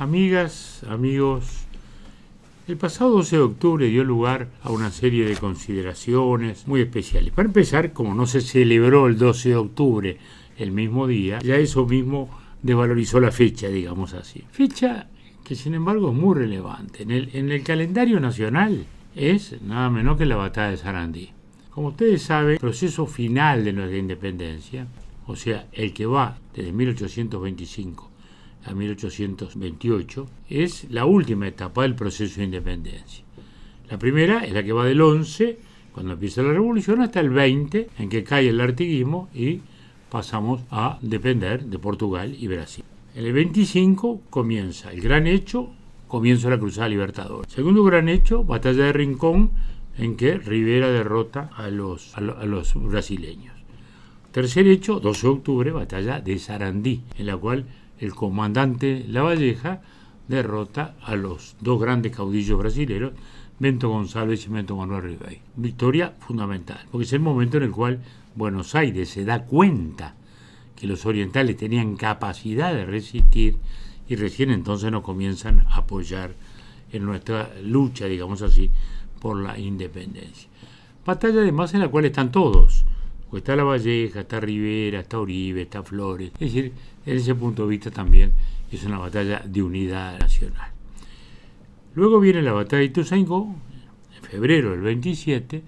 Amigas, amigos, el pasado 12 de octubre dio lugar a una serie de consideraciones muy especiales. Para empezar, como no se celebró el 12 de octubre el mismo día, ya eso mismo devalorizó la fecha, digamos así. Fecha que sin embargo es muy relevante. En el, en el calendario nacional es nada menos que la batalla de Sarandí. Como ustedes saben, el proceso final de nuestra independencia, o sea, el que va desde 1825 a 1828, es la última etapa del proceso de independencia. La primera es la que va del 11, cuando empieza la revolución, hasta el 20, en que cae el artiguismo y pasamos a depender de Portugal y Brasil. El 25 comienza el gran hecho, comienza la Cruzada Libertadora. Segundo gran hecho, batalla de Rincón, en que Rivera derrota a los, a los brasileños. Tercer hecho, 12 de octubre, batalla de Sarandí, en la cual el comandante Lavalleja derrota a los dos grandes caudillos brasileños, Bento González y Bento Manuel Ribey. Victoria fundamental, porque es el momento en el cual Buenos Aires se da cuenta que los orientales tenían capacidad de resistir y recién entonces nos comienzan a apoyar en nuestra lucha, digamos así, por la independencia. Batalla además en la cual están todos, está La Valleja, está Rivera, está Uribe, está Flores. Es decir, desde ese punto de vista también es una batalla de unidad nacional. Luego viene la batalla de Ituzaingó, en febrero del 27,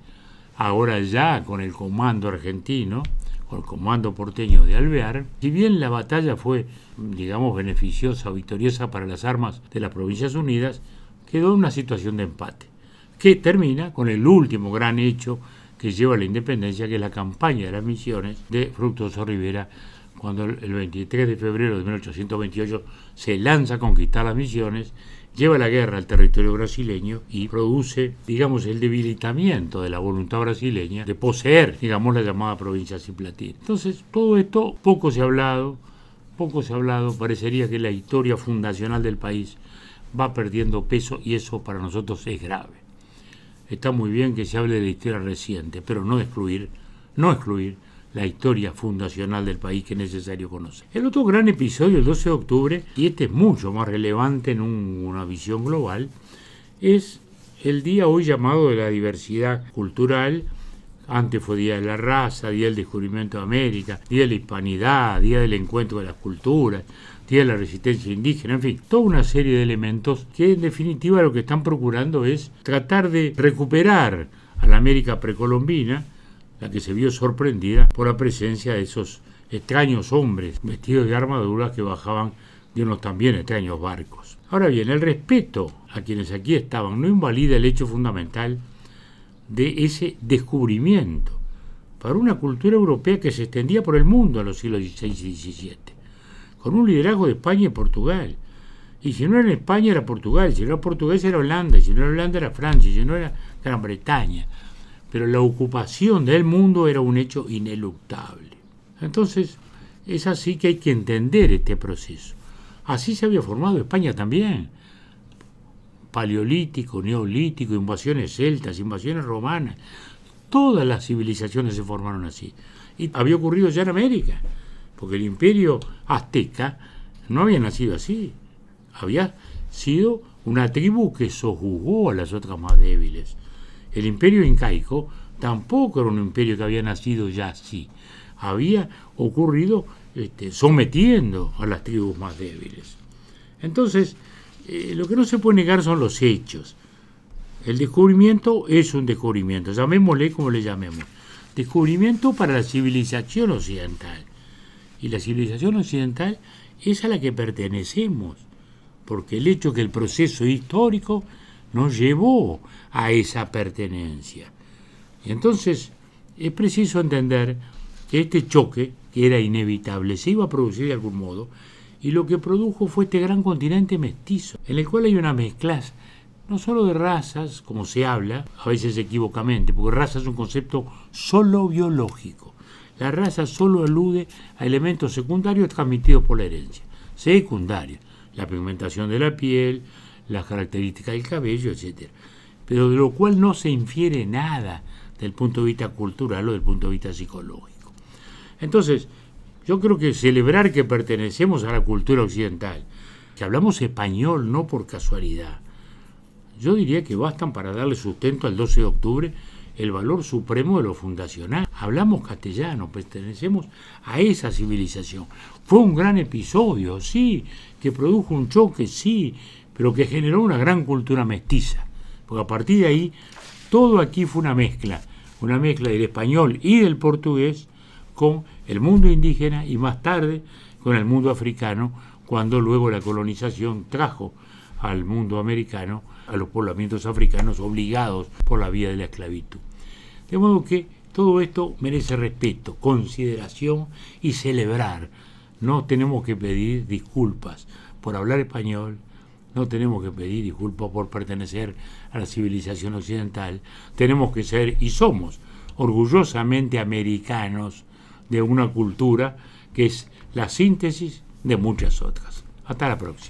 ahora ya con el comando argentino, con el comando porteño de Alvear. Si bien la batalla fue, digamos, beneficiosa o victoriosa para las armas de las Provincias Unidas, quedó en una situación de empate, que termina con el último gran hecho que lleva a la independencia, que es la campaña de las misiones de Fructuoso Rivera, cuando el 23 de febrero de 1828 se lanza a conquistar las misiones, lleva la guerra al territorio brasileño y produce, digamos, el debilitamiento de la voluntad brasileña de poseer, digamos, la llamada provincia ciplatina. Entonces, todo esto poco se ha hablado, poco se ha hablado, parecería que la historia fundacional del país va perdiendo peso y eso para nosotros es grave está muy bien que se hable de historia reciente, pero no excluir, no excluir la historia fundacional del país que es necesario conocer. El otro gran episodio, el 12 de octubre, y este es mucho más relevante en una visión global, es el día hoy llamado de la diversidad cultural. Antes fue Día de la Raza, Día del Descubrimiento de América, Día de la Hispanidad, Día del Encuentro de las Culturas, de la resistencia indígena, en fin, toda una serie de elementos que en definitiva lo que están procurando es tratar de recuperar a la América precolombina, la que se vio sorprendida por la presencia de esos extraños hombres vestidos de armaduras que bajaban de unos también extraños barcos. Ahora bien, el respeto a quienes aquí estaban no invalida el hecho fundamental de ese descubrimiento para una cultura europea que se extendía por el mundo en los siglos XVI y XVII con un liderazgo de España y Portugal. Y si no era España era Portugal, si no era Portugal era Holanda, si no era Holanda era Francia, si no era Gran Bretaña. Pero la ocupación del mundo era un hecho ineluctable. Entonces, es así que hay que entender este proceso. Así se había formado España también. Paleolítico, neolítico, invasiones celtas, invasiones romanas. Todas las civilizaciones se formaron así. Y había ocurrido ya en América porque el imperio azteca no había nacido así, había sido una tribu que sojuzgó a las otras más débiles. El imperio incaico tampoco era un imperio que había nacido ya así, había ocurrido este, sometiendo a las tribus más débiles. Entonces, eh, lo que no se puede negar son los hechos. El descubrimiento es un descubrimiento, llamémosle como le llamemos. Descubrimiento para la civilización occidental y la civilización occidental es a la que pertenecemos, porque el hecho que el proceso histórico nos llevó a esa pertenencia. Y entonces es preciso entender que este choque, que era inevitable, se iba a producir de algún modo, y lo que produjo fue este gran continente mestizo, en el cual hay una mezcla no solo de razas, como se habla, a veces equivocamente, porque raza es un concepto solo biológico, la raza solo alude a elementos secundarios transmitidos por la herencia. Secundarios, la pigmentación de la piel, las características del cabello, etc. Pero de lo cual no se infiere nada del punto de vista cultural o del punto de vista psicológico. Entonces, yo creo que celebrar que pertenecemos a la cultura occidental, que hablamos español no por casualidad. Yo diría que bastan para darle sustento al 12 de octubre el valor supremo de lo fundacional. Hablamos castellano, pertenecemos a esa civilización. Fue un gran episodio, sí, que produjo un choque, sí, pero que generó una gran cultura mestiza. Porque a partir de ahí, todo aquí fue una mezcla, una mezcla del español y del portugués con el mundo indígena y más tarde con el mundo africano, cuando luego la colonización trajo al mundo americano a los poblamientos africanos obligados por la vía de la esclavitud. De modo que todo esto merece respeto, consideración y celebrar. No tenemos que pedir disculpas por hablar español, no tenemos que pedir disculpas por pertenecer a la civilización occidental, tenemos que ser y somos orgullosamente americanos de una cultura que es la síntesis de muchas otras. Hasta la próxima.